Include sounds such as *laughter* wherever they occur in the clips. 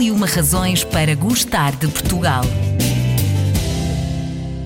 E uma razões para gostar de Portugal.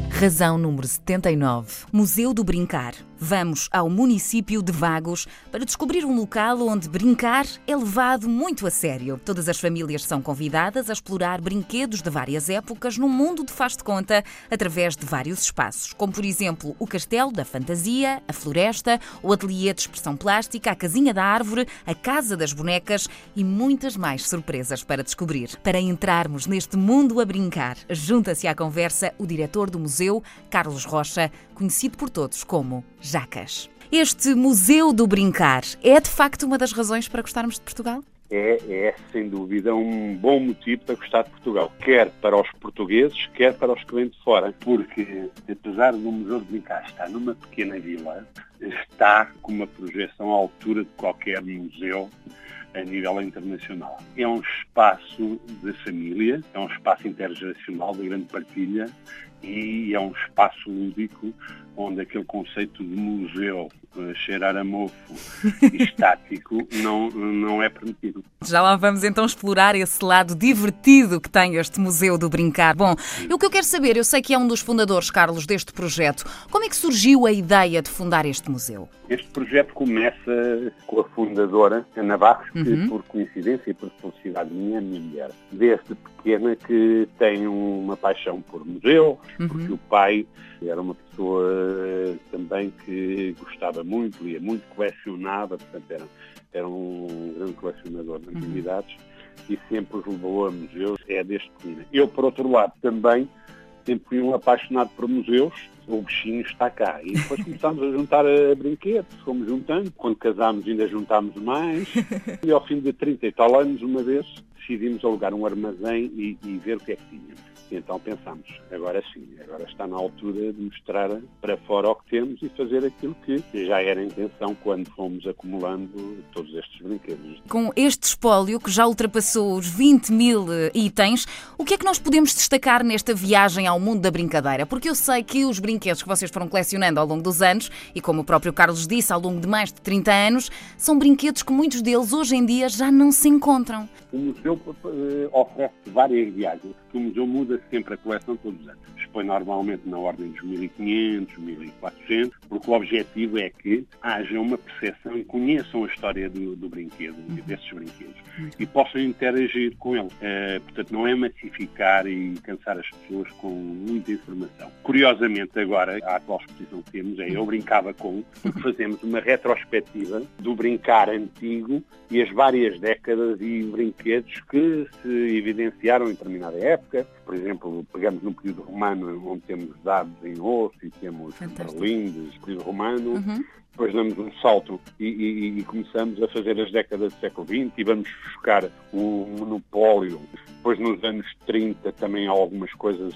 Razão número 79. Museu do Brincar. Vamos ao município de Vagos para descobrir um local onde brincar é levado muito a sério. Todas as famílias são convidadas a explorar brinquedos de várias épocas num mundo de faz de conta através de vários espaços, como por exemplo o Castelo da Fantasia, a Floresta, o Ateliê de Expressão Plástica, a Casinha da Árvore, a Casa das Bonecas e muitas mais surpresas para descobrir. Para entrarmos neste mundo a brincar, junta-se à conversa o diretor do museu, Carlos Rocha, conhecido por todos como Jacas. Este Museu do Brincar é de facto uma das razões para gostarmos de Portugal? É, é, sem dúvida, um bom motivo para gostar de Portugal, quer para os portugueses, quer para os que vêm de fora, porque, apesar do Museu de Brincar estar numa pequena vila, está com uma projeção à altura de qualquer museu a nível internacional. É um espaço de família, é um espaço intergeracional de grande partilha e é um espaço lúdico onde aquele conceito de museu, uh, cheirar a mofo *laughs* estático, não, não é permitido. Já lá vamos então explorar esse lado divertido que tem este Museu do Brincar. Bom, o que eu quero saber, eu sei que é um dos fundadores, Carlos, deste projeto. Como é que surgiu a ideia de fundar este museu? Este projeto começa com a fundadora, Ana Barros, que uhum. por coincidência e por felicidade minha, minha mulher, desde pequena que tem uma paixão por museu, uhum. porque o pai era uma pessoa eh, também que gostava muito, lia muito, colecionava, portanto era, era um grande colecionador de antiguidades uhum. e sempre os levou a museus, é deste pequeno. Eu, por outro lado, também sempre fui um apaixonado por museus, o bichinho está cá. E depois começámos a juntar a brinquedos, fomos juntando. Quando casámos ainda juntámos mais. *laughs* E ao fim de 30 e tal anos, uma vez, decidimos alugar um armazém e, e ver o que é que tínhamos. E então pensámos, agora sim, agora está na altura de mostrar para fora o que temos e fazer aquilo que já era a intenção quando fomos acumulando todos estes brinquedos. Com este espólio, que já ultrapassou os 20 mil eh, itens, o que é que nós podemos destacar nesta viagem ao mundo da brincadeira? Porque eu sei que os brinquedos que vocês foram colecionando ao longo dos anos, e como o próprio Carlos disse, ao longo de mais de 30 anos, são brinquedos que muitos deles hoje em dia já não se encontram. O museu eh, oferece várias viagens, o museu muda sempre a coleção todos os anos. Expõe normalmente na ordem dos 1.500, 1.400, porque o objetivo é que haja uma percepção e conheçam a história do, do brinquedo, uhum. desses brinquedos, e possam interagir com ele. Uh, portanto, não é massificar e cansar as pessoas com muita informação. Curiosamente, agora, a atual exposição que temos é Eu Brincava Com, porque fazemos uma retrospectiva do brincar antigo e as várias décadas e brinquedos que se evidenciaram em determinada época. Por exemplo, pegamos no período romano, onde temos dados em osso e temos berlindes, período romano, uhum. Depois damos um salto e, e, e, começamos a fazer as décadas do século XX e vamos buscar o monopólio. Depois nos anos 30 também há algumas coisas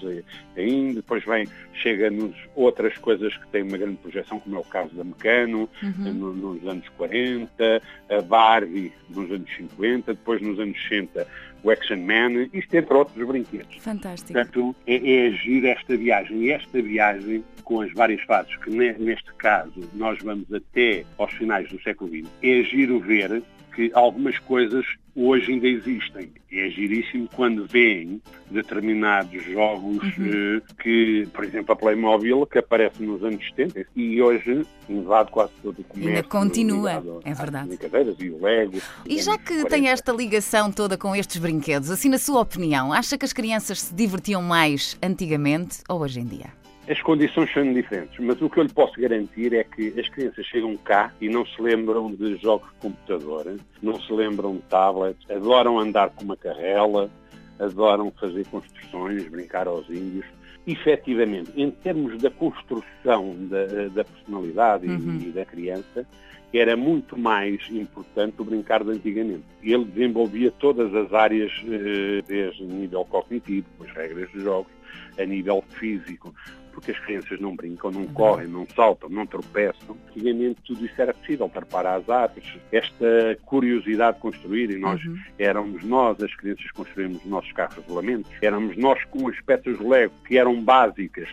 ainda, depois vem, chega-nos outras coisas que têm uma grande projeção, como é o caso da Mecano, uhum. nos anos 40, a Barbie nos anos 50, depois nos anos 60 o Action Man, isto entre outros brinquedos. Fantástico. Portanto, é, é agir esta viagem. E esta viagem, com as várias fases, que neste caso nós vamos até aos finais do século XX, é agir o ver que algumas coisas hoje ainda existem. É giríssimo quando veem determinados jogos uhum. uh, que, por exemplo, a Playmobil, que aparece nos anos 70 e hoje invade quase todo o comércio. Ainda continua, é verdade. Brincadeiras e o Lego. E já que 40. tem esta ligação toda com estes brinquedos, assim, na sua opinião, acha que as crianças se divertiam mais antigamente ou hoje em dia? As condições são diferentes, mas o que eu lhe posso garantir é que as crianças chegam cá e não se lembram de jogos de computador, não se lembram de tablets, adoram andar com uma carrela, adoram fazer construções, brincar aos índios. Efetivamente, em termos da construção da, da personalidade uhum. e da criança, era muito mais importante o brincar de antigamente. Ele desenvolvia todas as áreas, eh, desde nível cognitivo, as regras de jogos, a nível físico, porque as crianças não brincam, não correm, não saltam, não tropeçam. Antigamente tudo isso era possível, trepar às árvores, esta curiosidade de construir, e nós uhum. éramos nós, as crianças construímos os nossos carros de rolamentos, éramos nós com as peças de Lego que eram básicas,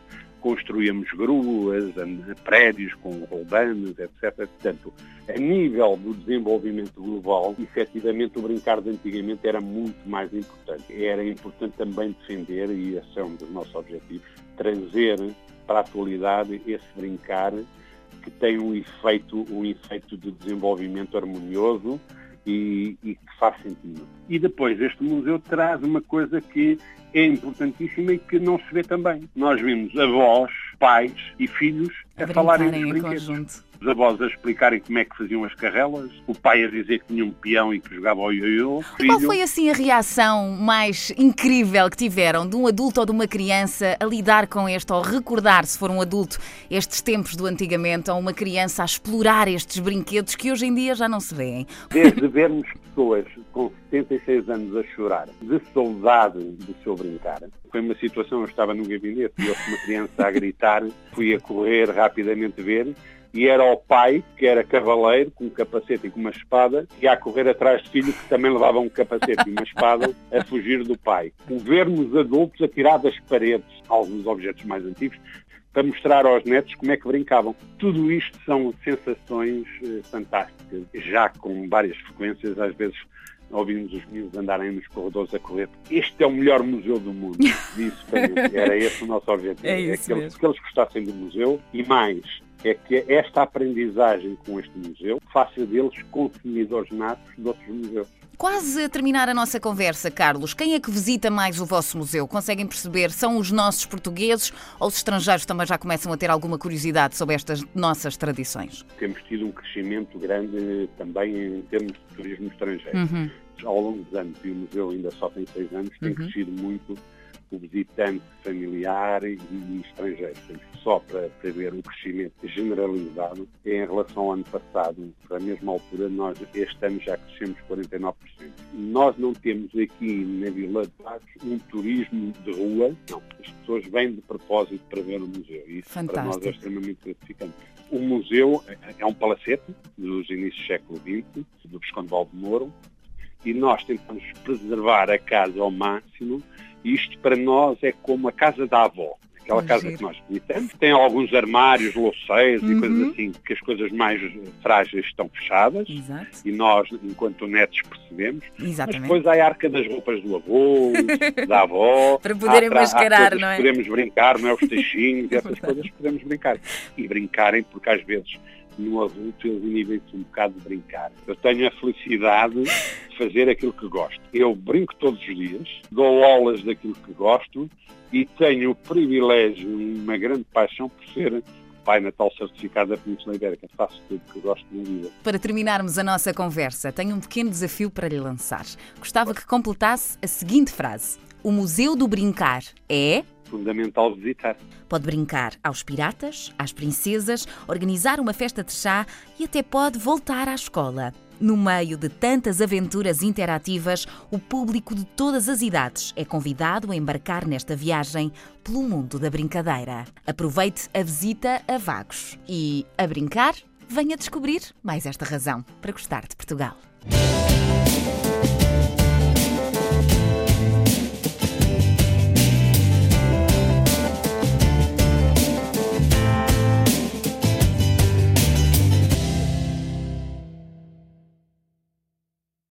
construíamos gruas, prédios com roldanas, etc. Portanto, a nível do desenvolvimento global, efetivamente o brincar de antigamente era muito mais importante. Era importante também defender, e esse é um dos nossos objetivos, trazer para a atualidade esse brincar que tem um efeito, um efeito de desenvolvimento harmonioso e, e que faz sentido. E depois este museu traz uma coisa que é importantíssima e que não se vê também. Nós vimos avós, pais e filhos a, a falarem dos brinquedos. Conjunto os avós a explicarem como é que faziam as carrelas, o pai a dizer que tinha um peão e que jogava ao ioiô. Qual foi assim a reação mais incrível que tiveram de um adulto ou de uma criança a lidar com este, ou recordar, se for um adulto, estes tempos do antigamente, ou uma criança a explorar estes brinquedos que hoje em dia já não se vêem? Desde vermos pessoas com 76 anos a chorar de saudade do seu brincar. Foi uma situação, eu estava no gabinete e houve uma criança a gritar, fui a correr rapidamente ver e era o pai, que era cavaleiro, com um capacete e com uma espada, e a correr atrás de filho, que também levava um capacete e uma espada, a fugir do pai. O vermos adultos a tirar das paredes alguns objetos mais antigos, para mostrar aos netos como é que brincavam. Tudo isto são sensações eh, fantásticas, já com várias frequências, às vezes ouvimos os miúdos andarem nos corredores a correr. Este é o melhor museu do mundo. *laughs* Isso era esse o nosso objetivo. É, é que, eles, que eles gostassem do museu e mais, é que esta aprendizagem com este museu faça deles consumidores natos de outros museus. Quase a terminar a nossa conversa, Carlos, quem é que visita mais o vosso museu? Conseguem perceber? São os nossos portugueses ou os estrangeiros também já começam a ter alguma curiosidade sobre estas nossas tradições? Temos tido um crescimento grande também em termos de turismo estrangeiro. Uhum. Ao longo dos anos, e o museu ainda só tem seis anos, tem uhum. crescido muito o visitante familiar e, e estrangeiro. Só para, para ver o crescimento generalizado, em relação ao ano passado, para a mesma altura, nós este ano já crescemos 49%. Nós não temos aqui na Vila de Pagos um turismo de rua, não. As pessoas vêm de propósito para ver o museu. Isso Fantástico. para nós é extremamente gratificante. O museu é um palacete dos inícios do século XX, do Visconde Valdemoro, e nós tentamos preservar a casa ao máximo isto para nós é como a casa da avó. Aquela casa que nós visitamos. Tem alguns armários, louceiros uhum. e coisas uhum. assim, que as coisas mais frágeis estão fechadas. Exato. E nós, enquanto netos, percebemos. Exatamente. Mas depois há a arca das roupas do avô, *laughs* da avó. Para poderem mascarar, não é? Podemos brincar, não é? Os teixinhos e *laughs* essas coisas podemos brincar. E brincarem, porque às vezes no adulto eles inibem-se um bocado de brincar. Eu tenho a felicidade de fazer aquilo que gosto. Eu brinco todos os dias, dou aulas daquilo que gosto e tenho o privilégio, uma grande paixão por ser Pai Natal certificado da Península Ibérica. Faço tudo que gosto na vida. Para terminarmos a nossa conversa, tenho um pequeno desafio para lhe lançar. Gostava que completasse a seguinte frase: O Museu do Brincar é fundamental visitar. Pode brincar aos piratas, às princesas, organizar uma festa de chá e até pode voltar à escola. No meio de tantas aventuras interativas, o público de todas as idades é convidado a embarcar nesta viagem pelo mundo da brincadeira. Aproveite a visita a Vagos e, a brincar, venha descobrir mais esta razão para gostar de Portugal.